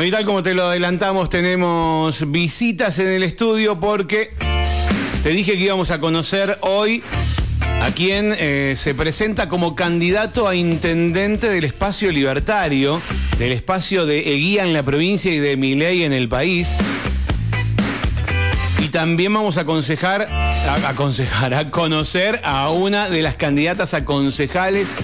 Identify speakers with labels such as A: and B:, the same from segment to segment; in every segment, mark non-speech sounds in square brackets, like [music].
A: Bueno, y tal como te lo adelantamos, tenemos visitas en el estudio porque te dije que íbamos a conocer hoy a quien eh, se presenta como candidato a intendente del espacio libertario, del espacio de Eguía en la provincia y de Miley en el país. Y también vamos a aconsejar, a aconsejar, a conocer a una de las candidatas a concejales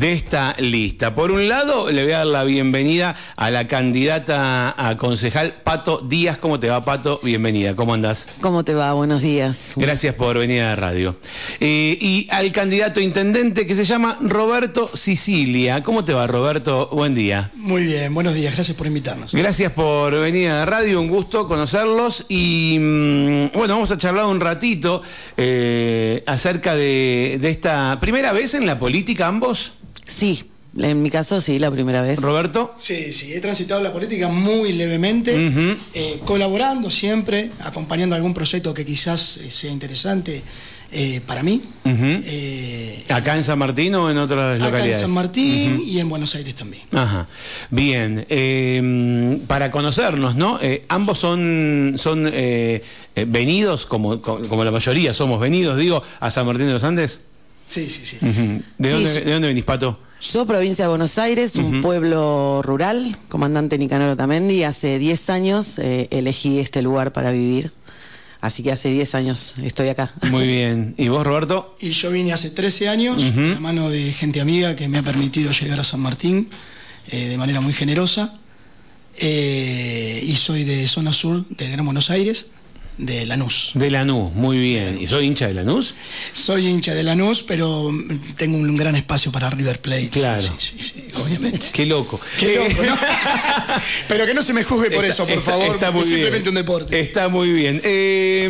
A: de esta lista. Por un lado, le voy a dar la bienvenida a la candidata a concejal Pato Díaz. ¿Cómo te va, Pato? Bienvenida. ¿Cómo andás?
B: ¿Cómo te va? Buenos días.
A: Gracias por venir a la radio. Eh, y al candidato a intendente que se llama Roberto Sicilia. ¿Cómo te va, Roberto? Buen día.
C: Muy bien, buenos días. Gracias por invitarnos.
A: Gracias por venir a la radio. Un gusto conocerlos. Y mm, bueno, vamos a charlar un ratito eh, acerca de, de esta primera vez en la política ambos.
B: Sí, en mi caso sí, la primera vez.
A: Roberto.
C: Sí, sí, he transitado la política muy levemente, eh, colaborando siempre, acompañando algún proyecto que quizás eh, sea interesante eh, para mí.
A: Eh, ¿Acá en San Martín o en otras
C: acá
A: localidades?
C: en San Martín y en Buenos Aires también.
A: Ajá. Bien. eh, para conocernos, ¿no? Eh, ambos son, son venidos, como, como como la mayoría somos venidos, digo, a San Martín de los Andes.
C: Sí, sí, sí.
A: ¿De,
B: Sí,
A: dónde. ¿De dónde venís, Pato?
B: Yo, provincia de Buenos Aires, un pueblo rural, comandante Nicanor Otamendi, hace 10 años eh, elegí este lugar para vivir. Así que hace 10 años estoy acá.
A: Muy bien. ¿Y vos, Roberto?
C: Y yo vine hace 13 años, la mano de gente amiga que me ha permitido llegar a San Martín eh, de manera muy generosa. Eh, y soy de zona sur del Gran Buenos Aires, de Lanús.
A: De Lanús, muy bien. ¿Y soy hincha de Lanús?
C: Soy hincha de Lanús, pero tengo un gran espacio para River Plate.
A: Claro.
C: Sí, sí, sí, obviamente.
A: Qué loco.
C: Qué loco, ¿no? [laughs] Pero que no se me juzgue por
A: Está-
C: eso, por
A: está-
C: favor.
A: Está muy
C: es
A: bien.
C: simplemente un deporte.
A: Está muy bien. Eh,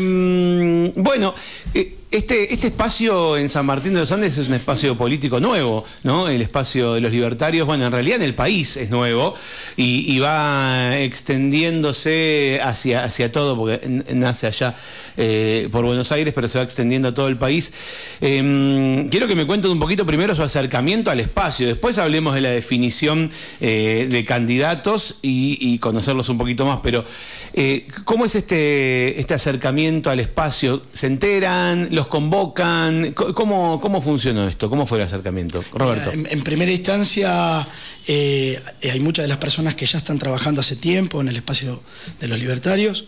A: mm, bueno, eh, este, este espacio en San Martín de los Andes es un espacio político nuevo, ¿no? El espacio de los libertarios, bueno, en realidad en el país es nuevo y, va extendiéndose hacia, hacia todo, porque nace allá eh, por Buenos Aires, pero se va extendiendo a todo el país. Eh, quiero que me cuenten un poquito primero su acercamiento al espacio, después hablemos de la definición eh, de candidatos y, y conocerlos un poquito más, pero eh, ¿cómo es este, este acercamiento al espacio? ¿Se enteran? ¿Los convocan? ¿Cómo, ¿Cómo funcionó esto? ¿Cómo fue el acercamiento? Roberto.
C: En, en primera instancia, eh, hay muchas de las personas que ya están trabajando hace tiempo en el espacio de los libertarios,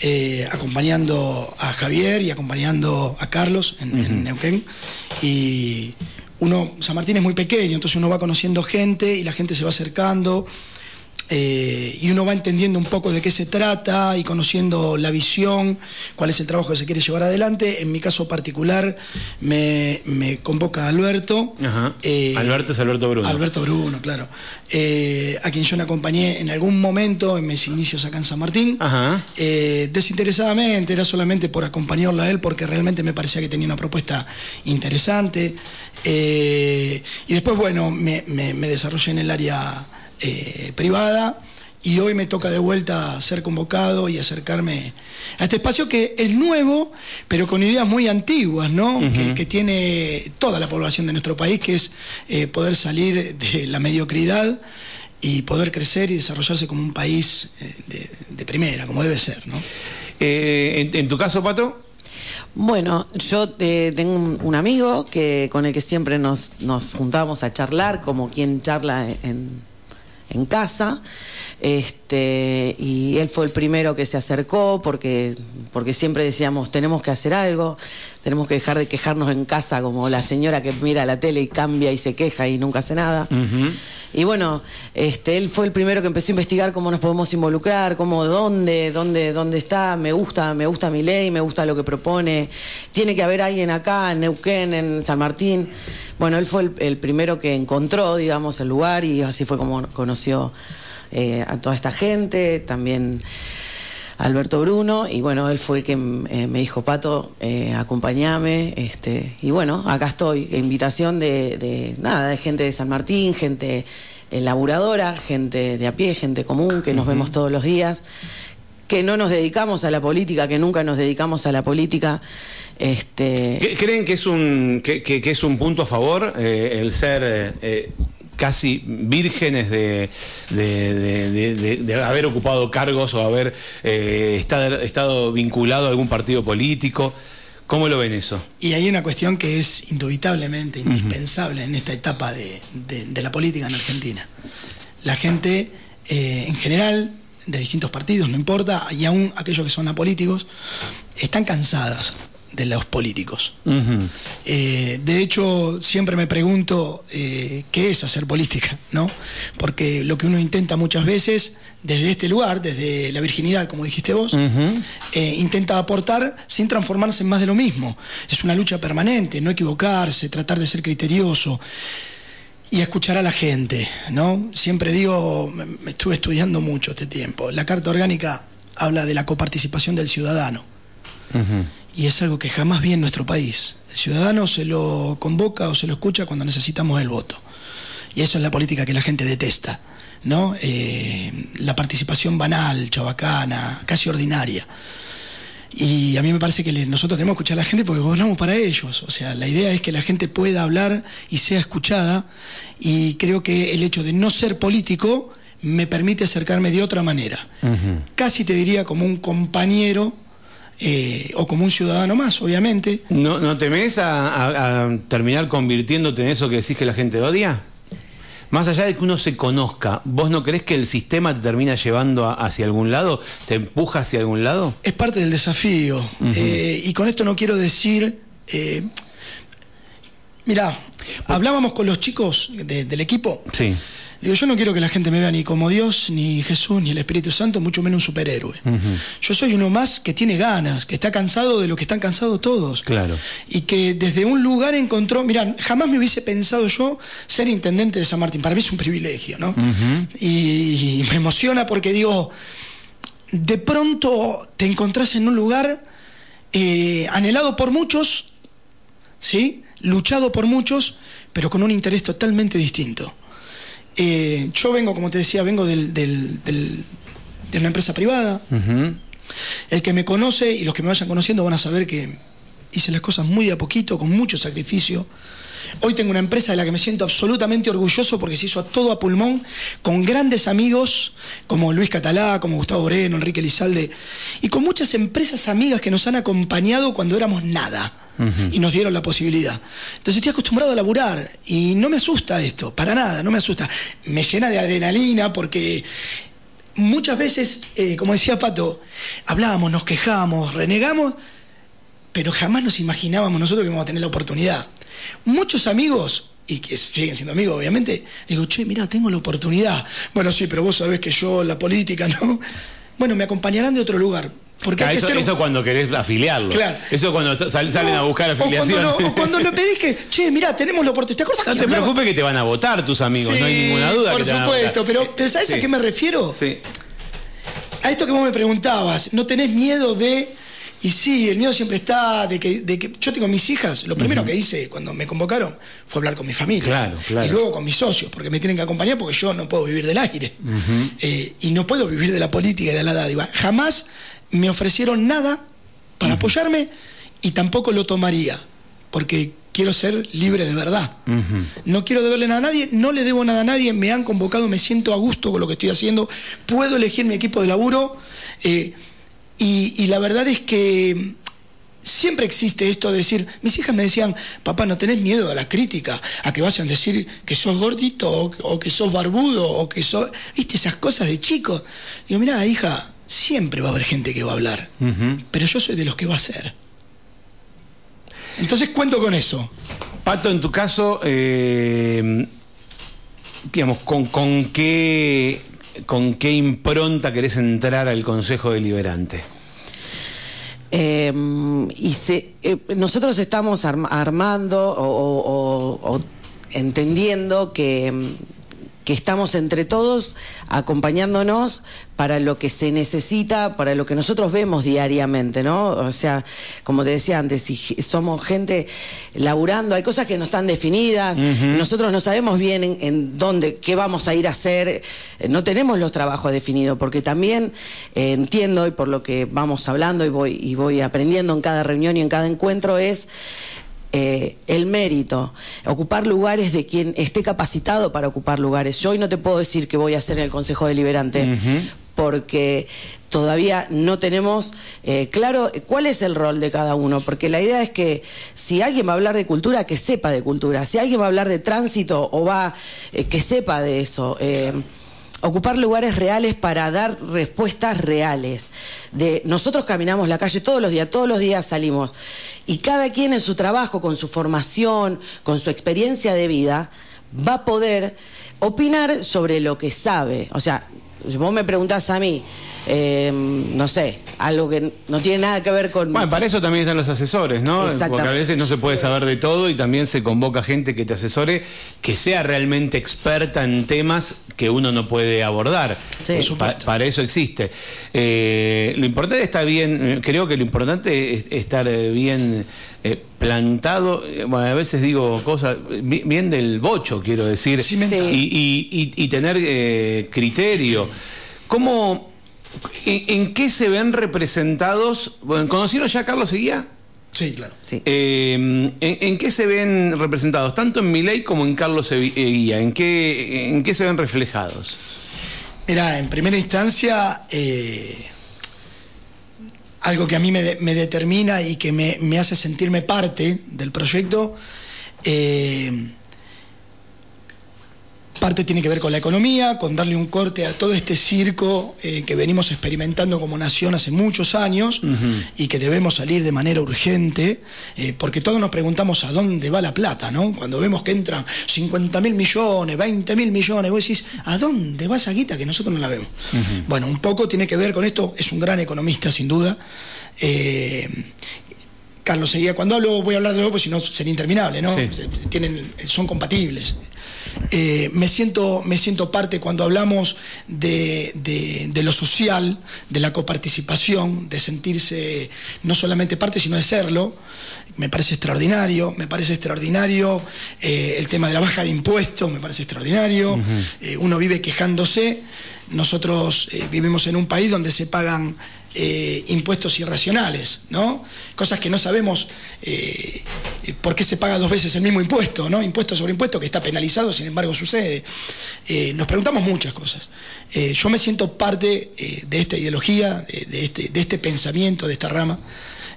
C: eh, acompañando a Javier y acompañando a Carlos en, en Neuquén. Y uno, San Martín es muy pequeño, entonces uno va conociendo gente y la gente se va acercando. Eh, y uno va entendiendo un poco de qué se trata y conociendo la visión, cuál es el trabajo que se quiere llevar adelante. En mi caso particular me, me convoca Alberto.
A: Ajá.
C: Eh,
A: Alberto es Alberto Bruno.
C: Alberto Bruno, claro. Eh, a quien yo le acompañé en algún momento en mis inicios acá en San Martín.
A: Ajá.
C: Desinteresadamente, era solamente por acompañarlo a él, porque realmente me parecía que tenía una propuesta interesante. Y después, bueno, me, me- me desarrollé en el área eh, privada. Y hoy me toca de vuelta ser convocado y acercarme a este espacio que es nuevo, pero con ideas muy antiguas, ¿no? que, que tiene toda la población de nuestro país, que es eh, poder salir de la mediocridad y poder crecer y desarrollarse como un país eh, de, de primera, como debe ser, ¿no?
A: Eh, en, en tu caso, Pato?
B: Bueno, yo eh, tengo un, un amigo que con el que siempre nos, nos juntábamos a charlar, como quien charla en, en casa. Este, y él fue el primero que se acercó porque, porque siempre decíamos, tenemos que hacer algo, tenemos que dejar de quejarnos en casa como la señora que mira la tele y cambia y se queja y nunca hace nada. Y bueno, este, él fue el primero que empezó a investigar cómo nos podemos involucrar, cómo, dónde, dónde, dónde está, me gusta, me gusta mi ley, me gusta lo que propone, tiene que haber alguien acá, en Neuquén, en San Martín. Bueno, él fue el, el primero que encontró, digamos, el lugar y así fue como conoció eh, a toda esta gente, también Alberto Bruno, y bueno, él fue el que eh, me dijo, Pato, eh, acompañame, este, y bueno, acá estoy, invitación de, de, nada, de gente de San Martín, gente eh, laburadora, gente de a pie, gente común, que nos vemos todos los días, que no nos dedicamos a la política, que nunca nos dedicamos a la política, este...
A: ¿Qué- ¿Creen que es un, que, que- que es un punto a favor eh, el ser eh, casi vírgenes de, de, haber ocupado cargos o haber eh, estado, vinculado a algún partido político. ¿Cómo lo ven eso?
C: Y hay una cuestión que es indubitablemente indispensable en esta etapa de, la política en Argentina. La gente, eh, en general, de distintos partidos, no importa, y aún aquellos que son apolíticos, están cansadas de los políticos. Eh, de hecho, siempre me pregunto eh, qué es hacer política, ¿no? Porque lo que uno intenta muchas veces, desde este lugar, desde la virginidad, como dijiste vos, eh, intenta aportar sin transformarse en más de lo mismo. Es una lucha permanente, no equivocarse, tratar de ser criterioso y escuchar a la gente, ¿no? Siempre digo, me estuve estudiando mucho este tiempo. La Carta Orgánica habla de la coparticipación del ciudadano y es algo que jamás vi en nuestro país. El ciudadano se lo convoca o se lo escucha cuando necesitamos el voto. Y eso es la política que la gente detesta, ¿no? Eh, la participación banal, chabacana, casi ordinaria. Y a mí me parece que nosotros tenemos que escuchar a la gente porque gobernamos para ellos. O sea, la idea es que la gente pueda hablar y sea escuchada. Y creo que el hecho de no ser político me permite acercarme de otra manera. Casi te diría como un compañero eh, o como un ciudadano más, obviamente.
A: ¿No, no temes a, terminar convirtiéndote en eso que decís que la gente odia? Más allá de que uno se conozca, ¿vos no crees que el sistema te termina llevando hacia algún lado? ¿Te empuja hacia algún lado?
C: Es parte del desafío. Eh, y con esto no quiero decir... Eh, mira, hablábamos con los chicos del equipo.
A: Sí.
C: Digo, yo no quiero que la gente me vea ni como Dios, ni Jesús, ni el Espíritu Santo, mucho menos un superhéroe. Yo soy uno más que tiene ganas, que está cansado de lo que están cansados todos.
A: Claro.
C: Y que desde un lugar encontró, mira, jamás me hubiese pensado yo ser intendente de San Martín. Para mí es un privilegio, ¿no? y, me emociona porque digo, de pronto te encontrás en un lugar eh, anhelado por muchos, ¿sí? Luchado por muchos, pero con un interés totalmente distinto. Eh, yo vengo, como te decía, vengo de una empresa privada. El que me conoce y los que me vayan conociendo van a saber que hice las cosas muy de a poquito, con mucho sacrificio. Hoy tengo una empresa de la que me siento absolutamente orgulloso porque se hizo a todo a pulmón, con grandes amigos como Luis Catalá, como Gustavo Moreno, Enrique Lizalde, y con muchas empresas amigas que nos han acompañado cuando éramos nada y nos dieron la posibilidad. Entonces estoy acostumbrado a laburar y no me asusta esto, para nada, no me asusta. Me llena de adrenalina porque muchas veces, eh, como decía Pato, hablábamos, nos quejábamos, renegamos, pero jamás nos imaginábamos nosotros que íbamos a tener la oportunidad. Muchos amigos y que siguen siendo amigos, obviamente, digo, che, mira, tengo la oportunidad. Bueno, sí, pero vos sabés que yo, la política, [laughs] ¿no? Bueno, me acompañarán de otro lugar.
A: Porque eso, eso cuando querés afiliarlo. Claro. Eso cuando salen a buscar afiliación.
C: O cuando, lo, pedís que, che, mira, tenemos la oportunidad. ¿Te
A: no te preocupes que te van a votar tus amigos, no hay ninguna duda.
C: Por supuesto, pero, pero ¿sabes a qué me refiero?
A: Sí.
C: A esto que vos me preguntabas, ¿no tenés miedo de y sí, el miedo siempre está de que, de que yo tengo mis hijas, lo primero que hice cuando me convocaron fue hablar con mi familia.
A: Claro, claro.
C: Y luego con mis socios, porque me tienen que acompañar porque yo no puedo vivir del aire. Eh, y no puedo vivir de la política y de la dádiva. Jamás me ofrecieron nada para apoyarme y tampoco lo tomaría, porque quiero ser libre de verdad. No quiero deberle nada a nadie, no le debo nada a nadie, me han convocado, me siento a gusto con lo que estoy haciendo, puedo elegir mi equipo de laburo. Eh, y, la verdad es que siempre existe esto de decir, mis hijas me decían, papá, no tenés miedo a la crítica, a que vayan a decir que sos gordito o, que sos barbudo o que sos, viste, esas cosas de chicos. Digo, mira, hija, siempre va a haber gente que va a hablar, pero yo soy de los que va a ser. Entonces cuento con eso.
A: Pato, en tu caso, eh, digamos, ¿con, con qué ¿con qué impronta querés entrar al Consejo Deliberante?
B: Em, y eh, nosotros estamos armando o, entendiendo que que estamos entre todos acompañándonos para lo que se necesita, para lo que nosotros vemos diariamente, ¿no? O sea, como te decía antes, si somos gente laburando, hay cosas que no están definidas, nosotros no sabemos bien en, dónde, qué vamos a ir a hacer, eh, no tenemos los trabajos definidos, porque también eh, entiendo, y por lo que vamos hablando y voy, y voy aprendiendo en cada reunión y en cada encuentro, es eh, el mérito, ocupar lugares de quien esté capacitado para ocupar lugares. Yo hoy no te puedo decir que voy a hacer en el Consejo Deliberante, porque todavía no tenemos eh, claro cuál es el rol de cada uno, porque la idea es que si alguien va a hablar de cultura, que sepa de cultura, si alguien va a hablar de tránsito o va, eh, que sepa de eso. Ocupar lugares reales para dar respuestas reales. De, nosotros caminamos la calle todos los días, todos los días salimos. Y cada quien en su trabajo, con su formación, con su experiencia de vida, va a poder opinar sobre lo que sabe. O sea, vos me preguntás a mí, eh, no sé, algo que no tiene nada que ver con...
A: Bueno, para eso también están los asesores, ¿no? Porque a veces no se puede saber de todo y también se convoca gente que te asesore, que sea realmente experta en temas que uno no puede abordar. para eso existe. Eh, lo importante está bien, creo que lo importante es estar bien eh, plantado, bueno, a veces digo cosas, bien del bocho, quiero decir, y, tener criterio. ¿Cómo ¿En, qué se ven representados? Bueno, ¿Conocieron ya a Carlos Seguía?
C: Sí, claro.
A: Eh, ¿en, qué se ven representados? Tanto en Milei como en Carlos Seguía. ¿En qué, ¿En qué se ven reflejados?
C: Mira, en primera instancia, eh, algo que a mí me, determina y que me, hace sentirme parte del proyecto, eh, Parte tiene que ver con la economía, con darle un corte a todo este circo eh, que venimos experimentando como nación hace muchos años y que debemos salir de manera urgente, eh, porque todos nos preguntamos a dónde va la plata, ¿no? Cuando vemos que entran 50 mil millones, 20 mil millones, vos decís, ¿a dónde va esa guita que nosotros no la vemos? Bueno, un poco tiene que ver con esto, es un gran economista sin duda. Eh, Carlos seguía, cuando hablo voy a hablar de nuevo, pues si no sería interminable, ¿no? Tienen, son compatibles. Eh, me, siento, me siento parte cuando hablamos de, lo social, de la coparticipación, de sentirse no solamente parte, sino de serlo. Me parece extraordinario, me parece extraordinario eh, el tema de la baja de impuestos, me parece extraordinario. Eh, uno vive quejándose, nosotros vivimos en un país donde se pagan eh, impuestos irracionales, ¿no? Cosas que no sabemos eh, por qué se paga dos veces el mismo impuesto, ¿no? Impuesto sobre impuesto que está penalizado, sin embargo sucede. Eh, nos preguntamos muchas cosas. yo me siento parte de esta ideología, de, este, de, este, pensamiento, de esta rama,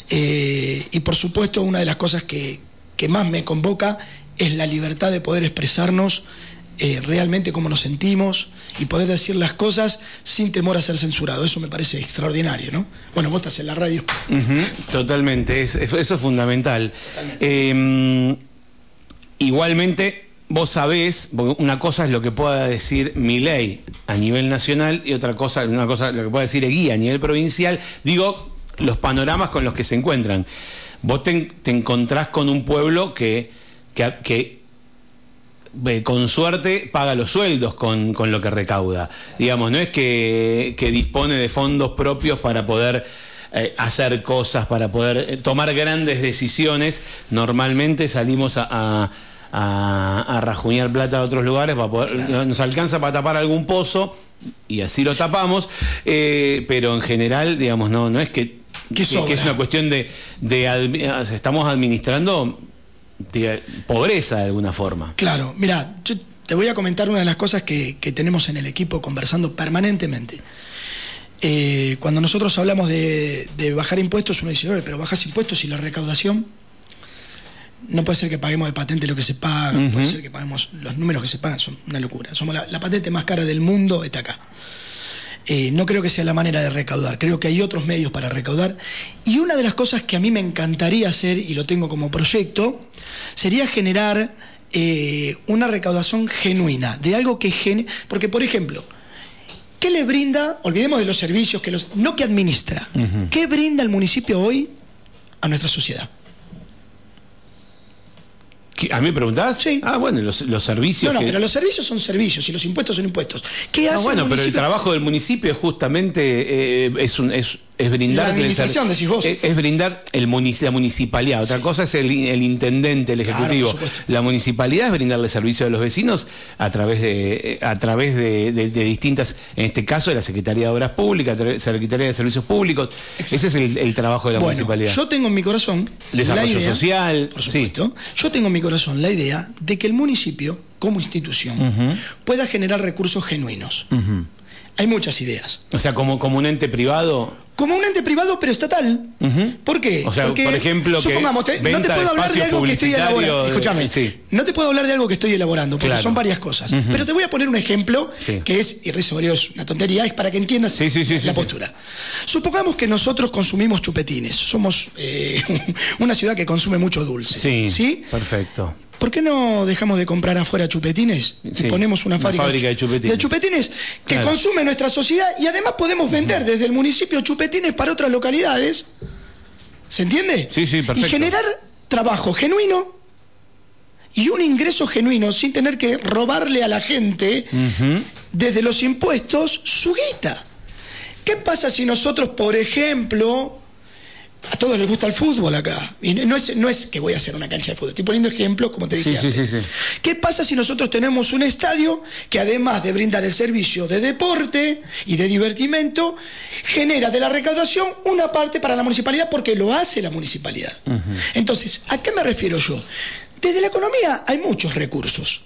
C: y por supuesto una de las cosas que, que más me convoca es la libertad de poder expresarnos eh, realmente cómo nos sentimos y poder decir las cosas sin temor a ser censurado. Eso me parece extraordinario, ¿no? Bueno, vos estás en la radio.
A: totalmente, eso es fundamental. Em, igualmente, vos sabés, una cosa es lo que pueda decir mi ley a nivel nacional y otra cosa, una cosa lo que pueda decir Eguía a nivel provincial. Digo, los panoramas con los que se encuentran. Vos te, encontrás con un pueblo que, que con suerte paga los sueldos con, lo que recauda. Digamos, no es que, dispone de fondos propios para poder eh, hacer cosas, para poder eh, tomar grandes decisiones. Normalmente salimos a, a, rajuñar plata a otros lugares, para poder, nos alcanza para tapar algún pozo y así lo tapamos, eh, pero en general, digamos, no, no es que, que, es una cuestión de, de, estamos administrando pobreza de alguna forma.
C: Claro, mira, yo te voy a comentar una de las cosas que, tenemos en el equipo conversando permanentemente. Eh, cuando nosotros hablamos de, bajar impuestos, uno dice, pero bajas impuestos y la recaudación. No puede ser que paguemos de patente lo que se paga, no puede ser que paguemos los números que se pagan, son una locura. Somos la, patente más cara del mundo, está acá. Eh, no creo que sea la manera de recaudar, creo que hay otros medios para recaudar. Y una de las cosas que a mí me encantaría hacer, y lo tengo como proyecto, sería generar eh, una recaudación genuina, de algo que... Porque, por ejemplo, ¿qué le brinda, olvidemos de los servicios, que los, no que administra, ¿qué brinda el municipio hoy a nuestra sociedad?
A: ¿A mí me preguntás?
C: Sí.
A: Ah, bueno, los, servicios.
C: No, no, pero los servicios son servicios y los impuestos son impuestos. ¿Qué hace
A: bueno, pero el trabajo del municipio justamente eh, es, un, es, es brindar
C: La administración, decís vos.
A: Es, es brindar el la municipalidad. Otra cosa es el, el intendente, el ejecutivo. la municipalidad es brindarle servicio a los vecinos a través de a través de, de- de distintas, en este caso de la Secretaría de Obras Públicas, a través- Secretaría de Servicios Públicos. Ese es el, el trabajo de la
C: bueno,
A: municipalidad.
C: yo tengo en mi corazón
A: Desarrollo
C: la idea,
A: social,
C: por
A: sí.
C: supuesto. Yo tengo en mi corazón la idea de que el municipio, como institución, pueda generar recursos genuinos. Hay muchas ideas.
A: O sea, como, como un ente privado.
C: Como un ente privado pero estatal. ¿Por qué?
A: O sea,
C: Porque,
A: por ejemplo, que
C: te- no te puedo hablar de algo que estoy elaborando.
A: de-
C: Escúchame,
A: sí.
C: no te puedo hablar de algo que estoy elaborando, porque
A: Claro.
C: son varias cosas. Pero te voy a poner un ejemplo
A: Sí.
C: que es irrisorio, es una tontería, es para que entiendas
A: Sí,
C: la postura. Supongamos que nosotros consumimos chupetines. Somos eh, [laughs] una ciudad que consume mucho dulce.
A: Sí,
C: ¿Sí?
A: perfecto.
C: ¿Por qué no dejamos de comprar afuera chupetines
A: Sí,
C: y ponemos una
A: una
C: fábrica,
A: de chupetines.
C: de chupetines que
A: Claro.
C: consume nuestra sociedad y además podemos vender desde el municipio chupetines para otras localidades? ¿Se entiende?
A: Sí, sí, perfecto.
C: Y generar trabajo genuino y un ingreso genuino sin tener que robarle a la gente desde los impuestos su guita. ¿Qué pasa si nosotros, por ejemplo, a todos les gusta el fútbol acá? Y no es, no es que voy a hacer una cancha de fútbol, estoy poniendo ejemplos como te dije.
A: Sí,
C: antes.
A: sí, sí.
C: ¿Qué pasa si nosotros tenemos un estadio que además de brindar el servicio de deporte y de divertimento, genera de la recaudación una parte para la municipalidad porque lo hace la municipalidad? Entonces, ¿a qué me refiero yo? Desde la economía hay muchos recursos.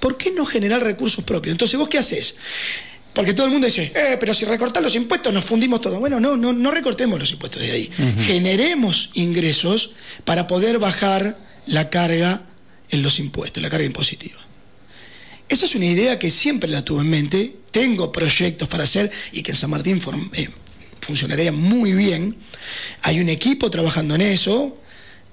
C: ¿Por qué no generar recursos propios? Entonces, ¿vos qué haces? Porque todo el mundo dice, eh, pero si recortar los impuestos nos fundimos todo. Bueno, no, no, no recortemos los impuestos de ahí. Generemos ingresos para poder bajar la carga en los impuestos, la carga impositiva. Esa es una idea que siempre la tuve en mente. Tengo proyectos para hacer y que en San Martín eh, funcionaría muy bien. Hay un equipo trabajando en eso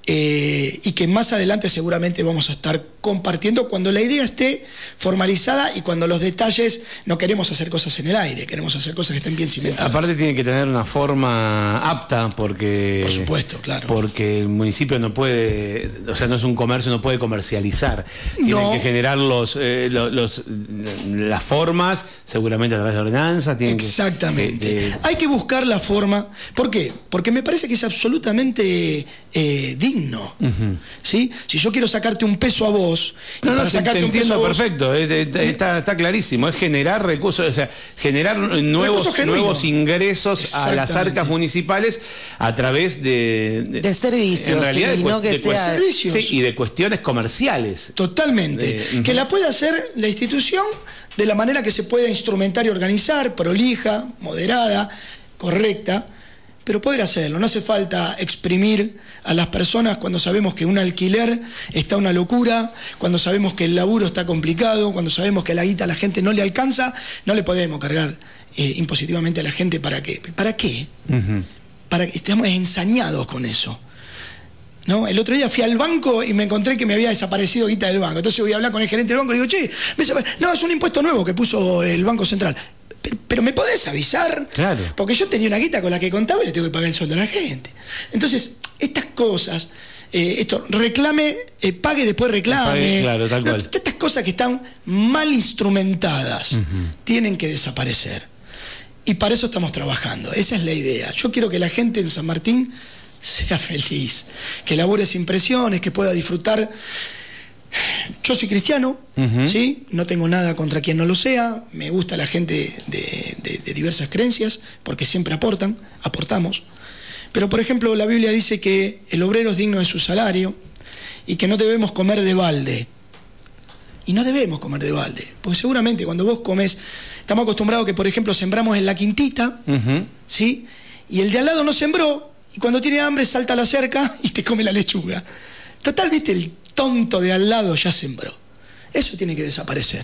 C: eh, y que más adelante seguramente vamos a estar compartiendo cuando la idea esté formalizada y cuando los detalles no queremos hacer cosas en el aire, queremos hacer cosas que estén bien cimentadas.
A: Aparte tiene que tener una forma apta porque
C: Por supuesto, claro.
A: porque el municipio no puede, o sea, no es un comercio, no puede comercializar. Tienen
C: No.
A: que generar los, eh, lo- los, las formas, seguramente a través de tienen que-
C: Exactamente.
A: de- de-
C: Hay que buscar la forma. ¿Por qué? Porque me parece que es absolutamente eh, digno. ¿sí? Si yo quiero sacarte un peso a vos, y
A: No, no, te, entiendo
C: vos,
A: perfecto, eh, está, está clarísimo, es generar recursos, o sea, generar nuevos,
C: Recursos
A: nuevos ingresos a las arcas municipales a través de...
B: De servicios,
A: En realidad,
B: sí,
A: de,
B: no que
A: de
B: sea-
C: Servicios.
A: sí, y de cuestiones comerciales.
C: Totalmente. Que la pueda hacer la institución de la manera que se pueda instrumentar y organizar, prolija, moderada, correcta, pero poder hacerlo. No hace falta exprimir a las personas cuando sabemos que un alquiler está una locura, cuando sabemos que el laburo está complicado, cuando sabemos que la guita a la gente no le alcanza, no le podemos cargar eh, impositivamente a la gente para qué. ¿Para qué? Para que estemos ensañados con eso. ¿No? El otro día fui al banco y me encontré que me había desaparecido guita del banco. Entonces voy a hablar con el gerente del banco y le digo, che, no, es un impuesto nuevo que puso el Banco Central. Pero, ¿me podés avisar?
A: Claro.
C: Porque yo tenía una guita con la que contaba y le tengo que pagar el sueldo a la gente. Entonces, estas cosas, eh, esto, reclame, eh, pague, después reclame.
A: Pague, claro, tal
C: No,
A: cual.
C: todas estas cosas que están mal instrumentadas tienen que desaparecer. Y para eso estamos trabajando. Esa es la idea. Yo quiero que la gente en San Martín sea feliz, que labore sin presiones, que pueda disfrutar. Yo soy cristiano, ¿sí? No tengo nada contra quien no lo sea. Me gusta la gente de, de- de diversas creencias, porque siempre aportan, aportamos. Pero, por ejemplo, la Biblia dice que el obrero es digno de su salario y que no debemos comer de balde. Y no debemos comer de balde, porque seguramente cuando vos comes, estamos acostumbrados que, por ejemplo, sembramos en la quintita. ¿sí? Y el de al lado no sembró, y cuando tiene hambre salta a la cerca [laughs] y te come la lechuga. Total, viste, el tonto de al lado ya sembró. Eso tiene que desaparecer.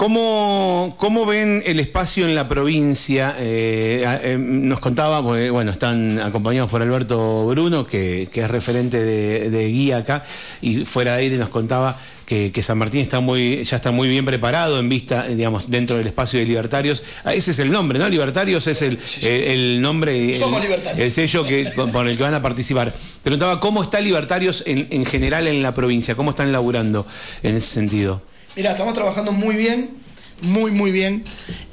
A: ¿Cómo, cómo ven el espacio en la provincia? Eh, eh, nos contaba, porque, bueno, están acompañados por Alberto Bruno, que, que es referente de, de guía acá, y fuera de aire nos contaba que, que San Martín está muy, ya está muy bien preparado en vista, eh, digamos, dentro del espacio de libertarios. Ah, ese es el nombre, ¿no? Libertarios es el, el, el nombre, el,
C: Somos libertarios.
A: el sello que, con, con el que van a participar. Preguntaba cómo está Libertarios en, en general en la provincia, cómo están laburando en ese sentido.
C: Mira, estamos trabajando muy bien, muy, muy bien.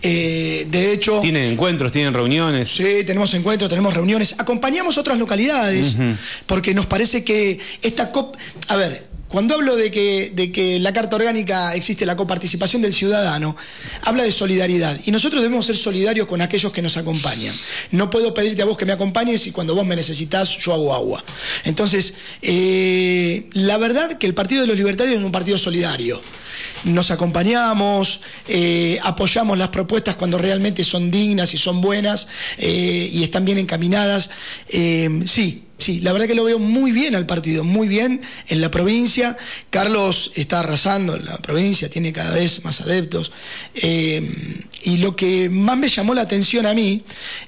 C: Eh, de hecho...
A: ¿Tienen encuentros, tienen reuniones?
C: Sí, tenemos encuentros, tenemos reuniones. Acompañamos otras localidades, porque nos parece que esta COP... A ver, cuando hablo de que, de que la Carta Orgánica existe la coparticipación del ciudadano, habla de solidaridad. Y nosotros debemos ser solidarios con aquellos que nos acompañan. No puedo pedirte a vos que me acompañes y cuando vos me necesitas yo hago agua. Entonces, eh, la verdad que el Partido de los Libertarios es un partido solidario nos acompañamos, eh, apoyamos las propuestas cuando realmente son dignas y son buenas eh, y están bien encaminadas. sí, Sí, la verdad que lo veo muy bien al partido, muy bien en la provincia. Carlos está arrasando en la provincia, tiene cada vez más adeptos. Eh, y lo que más me llamó la atención a mí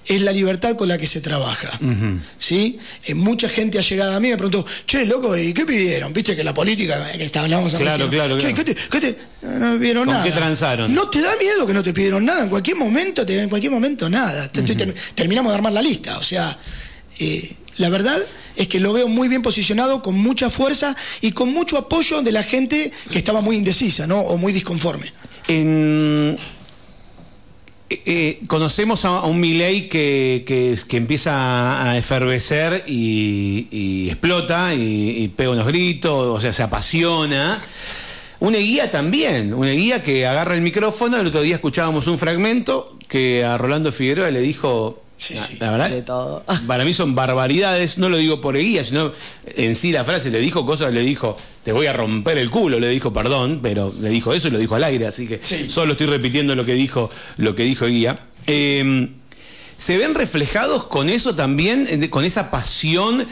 C: es la libertad con la que se trabaja. ¿sí? Eh, mucha gente ha llegado a mí y me preguntó, che, loco, ¿y qué pidieron? Viste que la política que estábamos
A: Claro, claro,
C: Che, ¿qué te, qué te... No, no pidieron nada.
A: qué transaron?
C: No te da miedo que no te pidieron nada. En cualquier momento, en cualquier momento nada. terminamos de armar la lista. O sea, eh, la verdad es que lo veo muy bien posicionado, con mucha fuerza y con mucho apoyo de la gente que estaba muy indecisa, ¿no? O muy disconforme.
A: Eh, eh, conocemos a, un Milei que, que, empieza a efervecer y, explota y, pega unos gritos, o sea, se apasiona. Una guía también, una guía que agarra el micrófono. El otro día escuchábamos un fragmento que a Rolando Figueroa le dijo la, verdad, [laughs] para mí son barbaridades, no lo digo por guía, sino en sí la frase le dijo cosas, le dijo, te voy a romper el culo, le dijo perdón, pero le dijo eso y lo dijo al aire, así que solo estoy repitiendo lo que dijo, lo que dijo guía. Em, ¿Se ven reflejados con eso también, con esa pasión?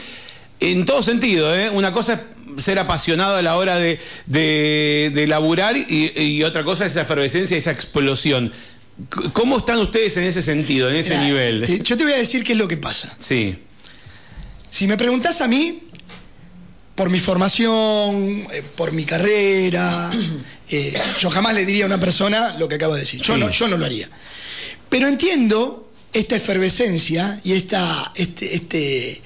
A: En todo sentido, ¿eh? Una cosa es ser apasionado a la hora de, de, laburar y, y, otra cosa es esa efervescencia, esa explosión. ¿Cómo están ustedes en ese sentido, en ese nivel?
C: yo te voy a decir qué es lo que pasa.
A: Sí.
C: Si me preguntás a mí, por mi formación, eh, por mi carrera, [clears throat] eh, yo jamás le diría a una persona lo que acabo de decir. Yo, no, yo no lo haría. Pero entiendo esta efervescencia y esta, este, este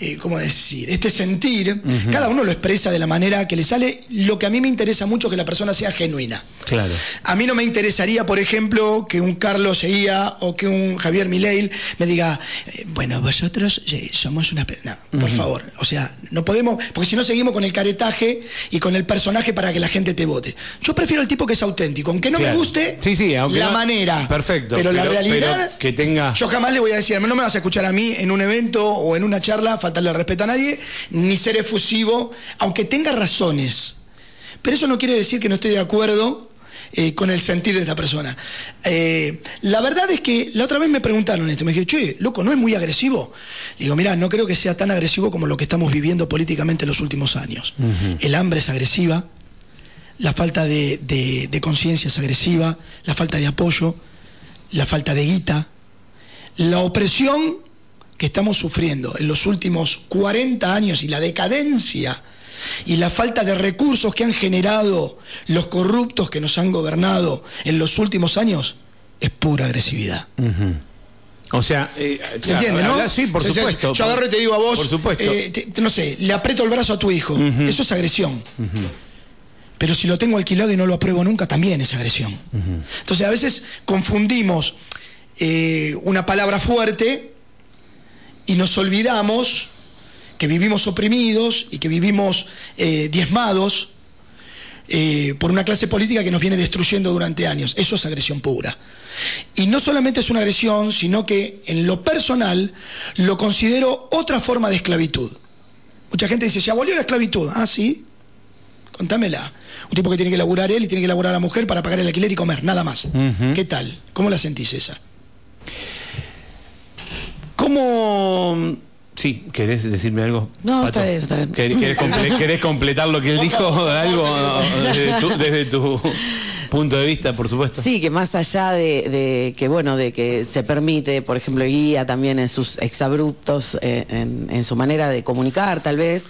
C: eh, ¿cómo decir? Este sentir, cada uno lo expresa de la manera que le sale. Lo que a mí me interesa mucho es que la persona sea genuina.
A: Claro.
C: A mí no me interesaría, por ejemplo, que un Carlos Seguía o que un Javier Mileil me diga, eh, bueno, vosotros eh, somos una... No, por favor. O sea, no podemos, porque si no seguimos con el caretaje y con el personaje para que la gente te vote. Yo prefiero el tipo que es auténtico, aunque no me guste
A: sí, sí,
C: la manera.
A: Perfecto.
C: Pero, la realidad...
A: que tenga...
C: Yo jamás le voy a decir, no me vas a escuchar a mí en un evento o en una charla faltarle respeto a nadie, ni ser efusivo, aunque tenga razones. Pero eso no quiere decir que no estoy de acuerdo eh, con el sentir de esta persona. Eh, la verdad es que la otra vez me preguntaron esto, me dijeron, che, loco, ¿no es muy agresivo? digo, mira, no creo que sea tan agresivo como lo que estamos viviendo políticamente en los últimos años. El hambre es agresiva, la falta de, de conciencia es agresiva, la falta de apoyo, la falta de guita, la opresión que estamos sufriendo en los últimos 40 años y la decadencia y la falta de recursos que han generado los corruptos que nos han gobernado en los últimos años es pura agresividad.
A: O sea,
C: eh, ¿se entiende, no?
A: Sí, por supuesto.
C: Yo agarro y te digo a vos,
A: por supuesto.
C: Eh, no sé, le aprieto el brazo a tu hijo. Eso es agresión. Pero si lo tengo alquilado y no lo apruebo nunca, también es agresión. Entonces, a veces confundimos eh, una palabra fuerte y nos olvidamos que vivimos oprimidos y que vivimos eh, diezmados eh, por una clase política que nos viene destruyendo durante años. Eso es agresión pura. Y no solamente es una agresión, sino que en lo personal lo considero otra forma de esclavitud. Mucha gente dice, ¿se abolió la esclavitud? Ah, sí. Contámela. Un tipo que tiene que laburar él y tiene que laburar a la mujer para pagar el alquiler y comer, nada más. ¿Qué tal? ¿Cómo la sentís esa?
A: ¿Cómo... Sí, ¿querés decirme algo?
B: No, está bien, está bien. [laughs]
A: ¿Querés, completar lo que él dijo? ¿Algo desde tu, [laughs] punto de vista, por supuesto?
B: Sí, que más allá de, que, bueno, de que se permite, por ejemplo, guía también en sus exabruptos, eh, en, su manera de comunicar, tal vez,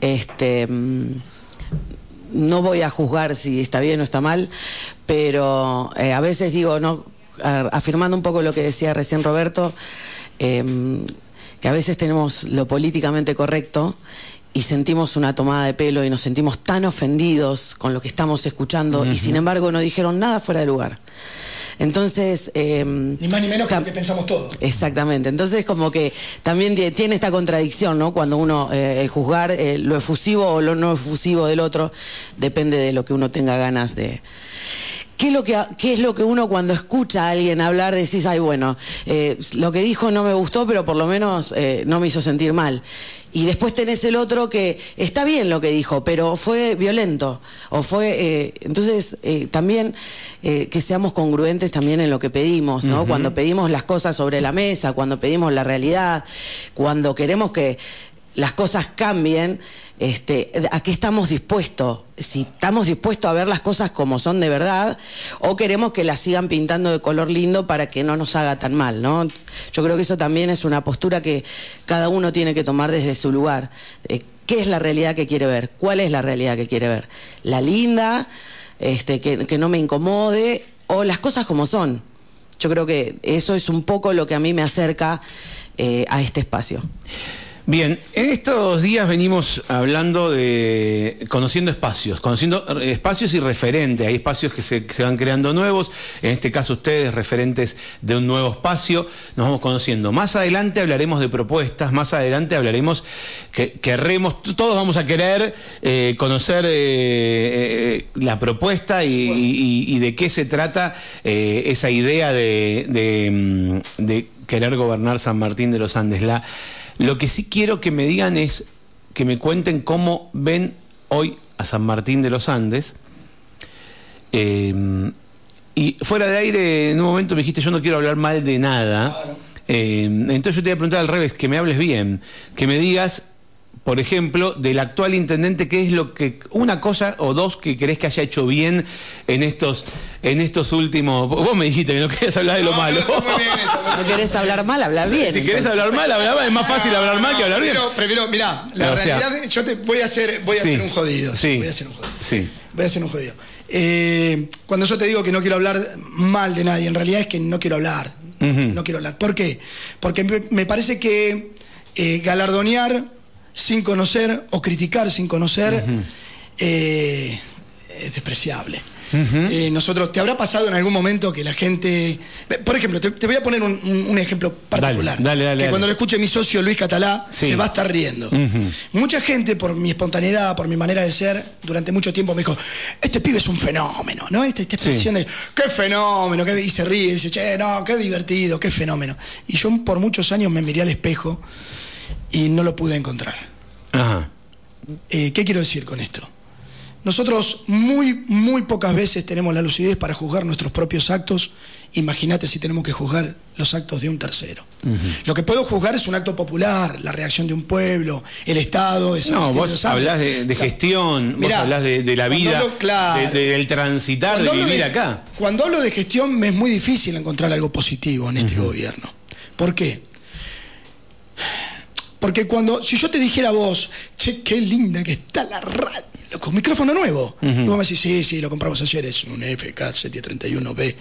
B: este mm, no voy a juzgar si está bien o está mal, pero eh, a veces digo, no, afirmando un poco lo que decía recién Roberto, Em, que a veces tenemos lo políticamente correcto y sentimos una tomada de pelo y nos sentimos tan ofendidos con lo que estamos escuchando y sin embargo no dijeron nada fuera de lugar. Entonces...
C: Em, ni más ni menos que lo que pensamos todos.
B: Exactamente. Entonces como que también tiene esta contradicción, ¿no? Cuando uno, eh, el juzgar eh, lo efusivo o lo no efusivo del otro, depende de lo que uno tenga ganas de... ¿Qué es, lo que, ¿Qué es lo que uno cuando escucha a alguien hablar decís, ay, bueno, eh, lo que dijo no me gustó, pero por lo menos no me hizo sentir mal? y después tenés el otro que está bien lo que dijo, pero fue violento. O fue. Eh, entonces, eh, también eh, que seamos congruentes también en lo que pedimos, ¿no? Cuando pedimos las cosas sobre la mesa, cuando pedimos la realidad, cuando queremos que las cosas cambien, este, a qué estamos dispuestos, si estamos dispuestos a ver las cosas como son de verdad o queremos que las sigan pintando de color lindo para que no nos haga tan mal, ¿no? Yo creo que eso también es una postura que cada uno tiene que tomar desde su lugar. Eh, ¿Qué es la realidad que quiere ver? ¿Cuál es la realidad que quiere ver? ¿La linda? Este, que, no me incomode o las cosas como son. Yo creo que eso es un poco lo que a mí me acerca eh, a este espacio.
A: Bien, en estos días venimos hablando de conociendo espacios, conociendo espacios y referentes. Hay espacios que se, van creando nuevos, en este caso ustedes referentes de un nuevo espacio, nos vamos conociendo. Más adelante hablaremos de propuestas, más adelante hablaremos que querremos, todos vamos a querer eh, conocer eh, eh, la propuesta y, de qué se trata esa idea de, de querer gobernar San Martín de los Andes. La, lo que sí quiero que me digan es que me cuenten cómo ven hoy a San Martín de los Andes. Em, y fuera de aire, en un momento me dijiste, yo no quiero hablar mal de nada. Em, entonces yo te voy a preguntar al revés, que me hables bien, que me digas por ejemplo, del actual intendente, qué es lo que, una cosa o dos que crees que haya hecho bien en estos, en estos últimos. Vos me dijiste que no querías hablar de lo malo.
B: No, querés hablar mal, habla bien.
A: Si querés hablar mal, habla mal. Es más fácil hablar mal que hablar bien.
C: Pero, prefiero, mirá, la realidad, yo te voy a hacer, voy a hacer un jodido. Sí. Voy a hacer un jodido. Sí. Voy a hacer un jodido. Eh, cuando yo te digo que no quiero hablar mal de nadie, en realidad es que no quiero hablar. No quiero hablar. ¿Por qué? Porque me, parece que eh, galardonear sin conocer o criticar sin conocer eh, es despreciable. Eh, nosotros, ¿te habrá pasado en algún momento que la gente... Por ejemplo, te, voy a poner un, ejemplo particular.
A: Dale, dale,
C: que cuando lo escuche mi socio Luis Catalá, se va a estar riendo. Mucha gente, por mi espontaneidad, por mi manera de ser, durante mucho tiempo me dijo, este pibe es un fenómeno, ¿no? Esta, expresión de, qué fenómeno, y se ríe, y dice, che, no, qué divertido, qué fenómeno. Y yo por muchos años me miré al espejo y no lo pude encontrar. Eh, ¿Qué quiero decir con esto? Nosotros muy, muy pocas veces tenemos la lucidez para juzgar nuestros propios actos. Imagínate si tenemos que juzgar los actos de un tercero. Lo que puedo juzgar es un acto popular, la reacción de un pueblo, el Estado. De
A: no, vos hablás de, gestión, vos hablás de, la vida, del transitar, de vivir acá.
C: Cuando hablo de gestión me es muy difícil encontrar algo positivo en este gobierno. ¿Por qué? Porque cuando, si yo te dijera a vos, che, qué linda que está la radio, con micrófono nuevo, y vos me decís, sí, sí, lo compramos ayer, es un FK731B,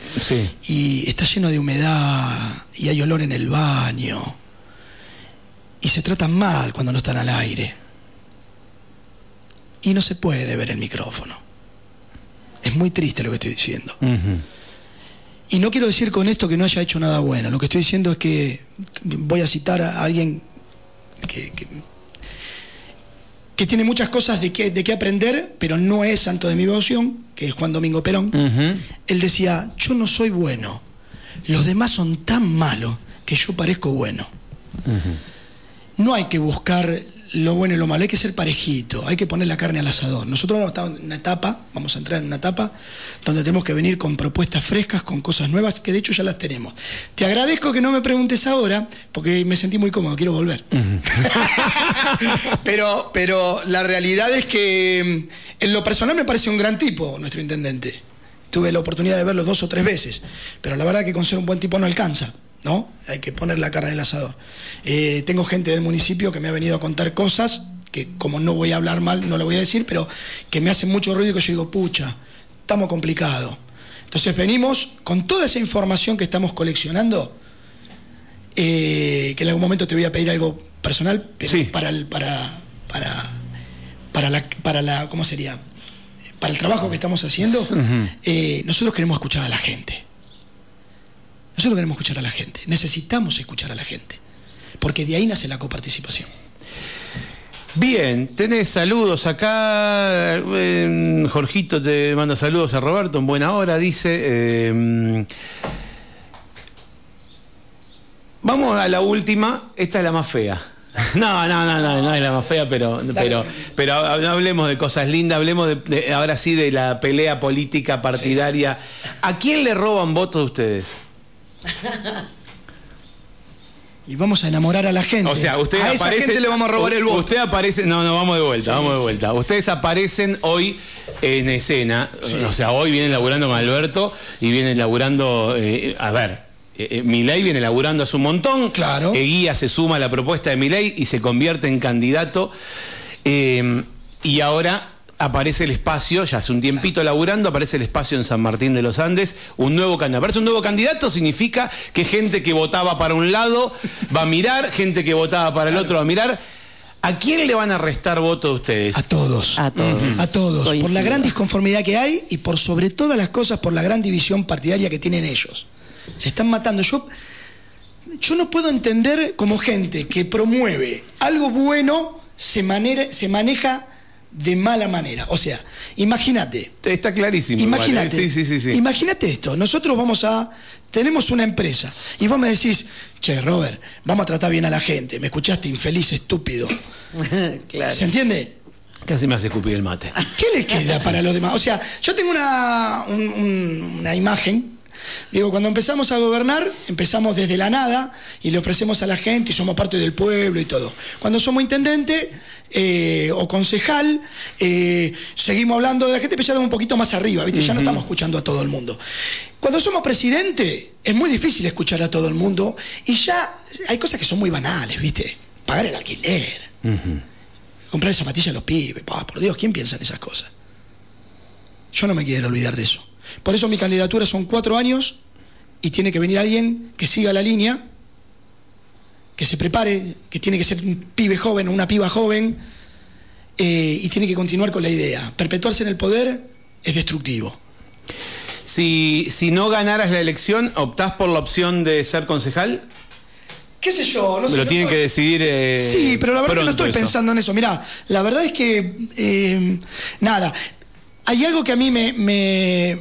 C: y está lleno de humedad, y hay olor en el baño, y se tratan mal cuando no están al aire, y no se puede ver el micrófono. Es muy triste lo que estoy diciendo. Y no quiero decir con esto que no haya hecho nada bueno. Lo que estoy diciendo es que voy a citar a alguien que, tiene muchas cosas de qué de aprender, pero no es santo de mi devoción, que es Juan Domingo Perón. Él decía, yo no soy bueno, los demás son tan malos que yo parezco bueno. No hay que buscar lo bueno y lo malo, hay que ser parejito, hay que poner la carne al asador. Nosotros vamos a estar en una etapa, vamos a entrar en una etapa donde tenemos que venir con propuestas frescas, con cosas nuevas, que de hecho ya las tenemos. Te agradezco que no me preguntes ahora, porque me sentí muy cómodo, quiero volver. [laughs] pero, pero la realidad es que mm, en lo personal me parece un gran tipo nuestro intendente. Tuve la oportunidad de verlo dos o tres veces, pero la verdad que con ser un buen tipo no alcanza. ¿No? Hay que poner la carne en el asador. Eh, tengo gente del municipio que me ha venido a contar cosas que como no voy a hablar mal, no lo voy a decir, pero que me hacen mucho ruido y que yo digo, pucha, estamos complicados. Entonces venimos con toda esa información que estamos coleccionando, eh, que en algún momento te voy a pedir algo personal, pero para, el, para, para, para, la, para la, ¿cómo sería? Para el trabajo que estamos haciendo, eh, nosotros queremos escuchar a la gente. Nosotros queremos escuchar a la gente, necesitamos escuchar a la gente, porque de ahí nace la coparticipación.
A: Bien, tenés saludos acá. eh, Jorgito te manda saludos a Roberto en buena hora, dice. eh, vamos a la última. Esta es la más fea. [laughs] No, no, no, no, no es la más fea, pero, pero, pero no hablemos de cosas lindas, hablemos de, de- ahora sí de la pelea política partidaria. ¿A quién le roban votos ustedes? [laughs]
C: Y vamos a enamorar a la gente.
A: O sea, usted
C: a esa
A: aparece.
C: gente le vamos a robar el voto.
A: Usted aparece. No, no, vamos de vuelta,
C: Sí,
A: vamos de
C: sí.
A: vuelta. Ustedes aparecen hoy en escena. O sea, hoy vienen laburando con Alberto y vienen laburando. eh, a ver. eh, eh, Milei viene laburando hace un montón.
C: Claro.
A: Eguía se suma a la propuesta de Milei y se convierte en candidato. Eh, y ahora aparece el espacio, ya hace un tiempito laburando, aparece el espacio en San Martín de los Andes, un nuevo candidato. Aparece un nuevo candidato, significa que gente que votaba para un lado va a mirar, gente que votaba para el otro va a mirar. ¿A quién le van a restar votos ustedes?
C: A todos.
B: A todos.
C: A todos. Por la gran disconformidad que hay y por sobre todas las cosas por la gran división partidaria que tienen ellos. Se están matando. Yo, yo no puedo entender como gente que promueve algo bueno se, manera- se maneja de mala manera. O sea, imagínate.
A: Está clarísimo. ¿eh?
C: Imagínate.
A: Sí, sí, sí. sí.
C: Imagínate esto. Nosotros vamos a. Tenemos una empresa. Y vos me decís, che, Robert, vamos a tratar bien a la gente. ¿Me escuchaste, infeliz, estúpido? [laughs]
B: claro.
C: ¿Se entiende?
A: Casi me hace escupir el mate.
C: ¿Qué le queda para los demás? O sea, yo tengo una, un- un- una imagen. Digo, cuando empezamos a gobernar, empezamos desde la nada y le ofrecemos a la gente y somos parte del pueblo y todo. Cuando somos intendente eh, o concejal, eh, seguimos hablando de la gente, pero ya estamos un poquito más arriba, ¿viste? Ya no estamos escuchando a todo el mundo. Cuando somos presidente, es muy difícil escuchar a todo el mundo y ya hay cosas que son muy banales, ¿viste? Pagar el alquiler, comprar zapatillas a los pibes, por Dios, ¿quién piensa en esas cosas? Yo no me quiero olvidar de eso. Por eso mi candidatura son cuatro años y tiene que venir alguien que siga la línea, que se prepare, que tiene que ser un pibe joven o una piba joven eh, y tiene que continuar con la idea. Perpetuarse en el poder es destructivo.
A: Si, si no ganaras la elección, ¿optás por la opción de ser concejal?
C: ¿Qué sé yo? No sé,
A: lo tienen que decidir. eh,
C: Sí, pero la verdad es que no estoy
A: eso.
C: pensando en eso. Mirá, la verdad es que. eh, nada. Hay algo que a mí me, me,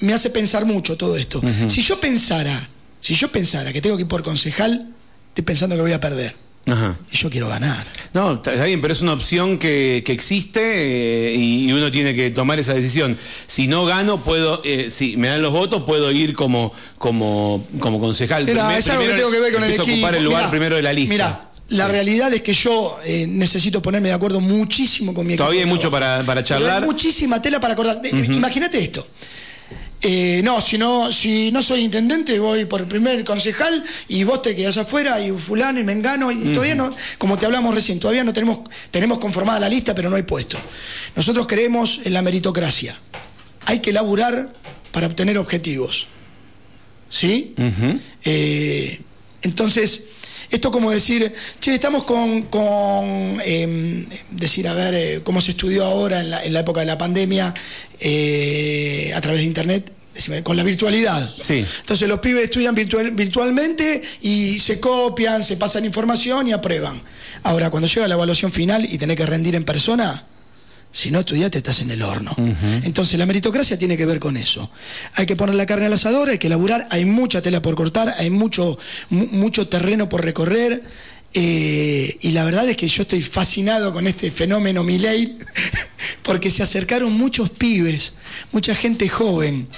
C: me hace pensar mucho todo esto. Si yo pensara, si yo pensara que tengo que ir por concejal, estoy pensando que voy a perder.
A: Ajá.
C: Y yo quiero ganar.
A: No, está bien, pero es una opción que, que existe eh, y, uno tiene que tomar esa decisión. Si no gano, puedo, eh, si me dan los votos, puedo ir como, como, como concejal.
C: Mira,
A: Primer-
C: es algo que
A: primero
C: tengo que ver con el equipo.
A: ocupar el lugar
C: Mirá,
A: primero de la lista.
C: Mira, la realidad es que yo eh, necesito ponerme de acuerdo muchísimo con mi equipo.
A: Todavía hay mucho para- para charlar.
C: Hay muchísima tela para acordar. De- Imagínate esto. Eh, no, si no, si no soy intendente, voy por el primer concejal y vos te quedás afuera y fulano y mengano y todavía no, como te hablamos recién, todavía no tenemos, tenemos conformada la lista, pero no hay puesto. Nosotros creemos en la meritocracia. Hay que laburar para obtener objetivos. ¿Sí? Eh, entonces, esto como decir, che, estamos con, con eh, decir, a ver, eh, cómo se estudió ahora en la, en la época de la pandemia eh, a través de Internet, con la virtualidad.
A: Sí.
C: Entonces los pibes estudian virtual- virtualmente y se copian, se pasan información y aprueban. Ahora, cuando llega la evaluación final y tenés que rendir en persona, si no estudiaste, estás en el horno. Entonces, la meritocracia tiene que ver con eso. Hay que poner la carne al asador, hay que laburar, hay mucha tela por cortar, hay mucho, mu- mucho terreno por recorrer. eh, y la verdad es que yo estoy fascinado con este fenómeno Milei, [laughs] porque se acercaron muchos pibes, mucha gente joven,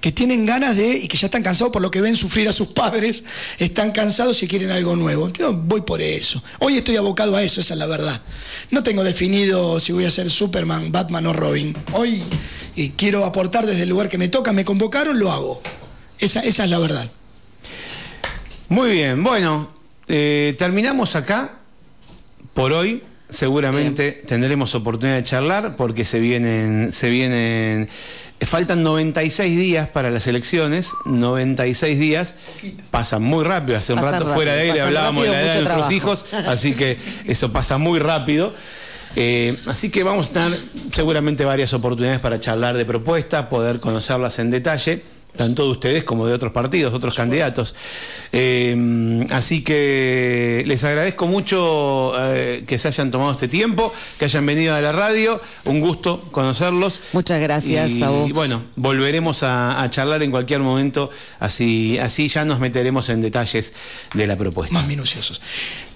C: que tienen ganas de, y que ya están cansados por lo que ven sufrir a sus padres, están cansados y quieren algo nuevo. Yo voy por eso. Hoy estoy abocado a eso, esa es la verdad. No tengo definido si voy a ser Superman, Batman o Robin. Hoy eh, quiero aportar desde el lugar que me toca, me convocaron, lo hago. Esa, esa es la verdad.
A: Muy bien, bueno, eh, terminamos acá por hoy. Seguramente tendremos oportunidad de charlar porque se vienen, se vienen, faltan 96 días para las elecciones, 96 días, pasan muy rápido. Hace un
B: Pasan
A: rato
B: rápido,
A: fuera de aire hablábamos de la edad de
B: mucho
A: nuestros
B: trabajo.
A: hijos, así que eso pasa muy rápido. Eh, así que vamos a tener seguramente varias oportunidades para charlar de propuestas, poder conocerlas en detalle. Tanto de ustedes como de otros partidos, otros candidatos. Eh, así que les agradezco mucho eh, que se hayan tomado este tiempo, que hayan venido a la radio. Un gusto conocerlos.
B: Muchas gracias
A: y,
B: a vos.
A: Y bueno, volveremos a, a charlar en cualquier momento, así, así ya nos meteremos en detalles de la propuesta.
C: Más minuciosos.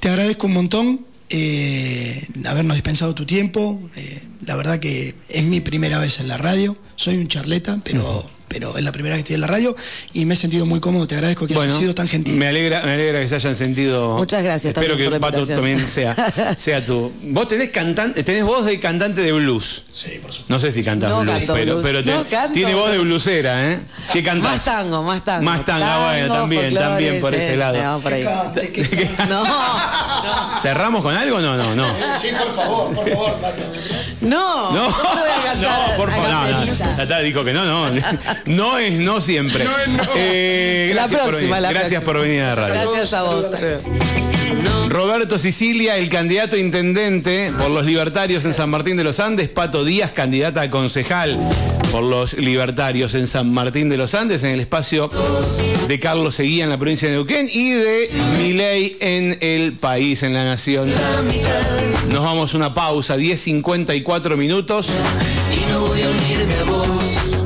C: Te agradezco un montón eh, habernos dispensado tu tiempo. Eh, la verdad que es mi primera vez en la radio. Soy un charleta, pero, pero es la primera vez que estoy en la radio y me he sentido muy cómodo. Te agradezco que
A: Bueno,
C: hayas sido tan gentil.
A: Me alegra, me alegra que se hayan sentido.
B: Muchas gracias
A: Espero que Pato también sea, [laughs] sea tú. Vos tenés cantante, tenés voz de cantante de blues.
C: Sí, por supuesto.
A: No sé si cantas
B: No
A: blues, pero,
B: blues.
A: pero te-
B: No canto
A: tiene voz de
B: blues.
A: blusera, ¿eh? ¿Qué cantás?
B: Más tango, más tango.
A: Más tango, ah, bueno, también, también por ese lado.
B: vamos por ahí.
C: Cante. [laughs]
B: No, no,
A: ¿Cerramos con algo? No, no, no.
C: Sí, por favor, por favor, Pato.
B: No,
A: No,
B: ¿cómo voy a cantar
A: no, por favor, no, no? Tata dijo que no, no, [laughs] no es no siempre. Eh,
B: La
A: gracias por
B: próxima,
A: venir,
B: la
A: gracias
B: próxima.
A: por venir a la radio.
B: Gracias a vos.
A: Roberto Sicilia, el candidato a intendente por los libertarios en San Martín de los Andes. Pato Díaz, candidata a concejal por los libertarios en San Martín de los Andes, en el espacio de Carlos Seguía en la provincia de Neuquén y de Miley en el país, en la nación. Nos vamos a una pausa, 10.54 minutos.
D: y no voy a.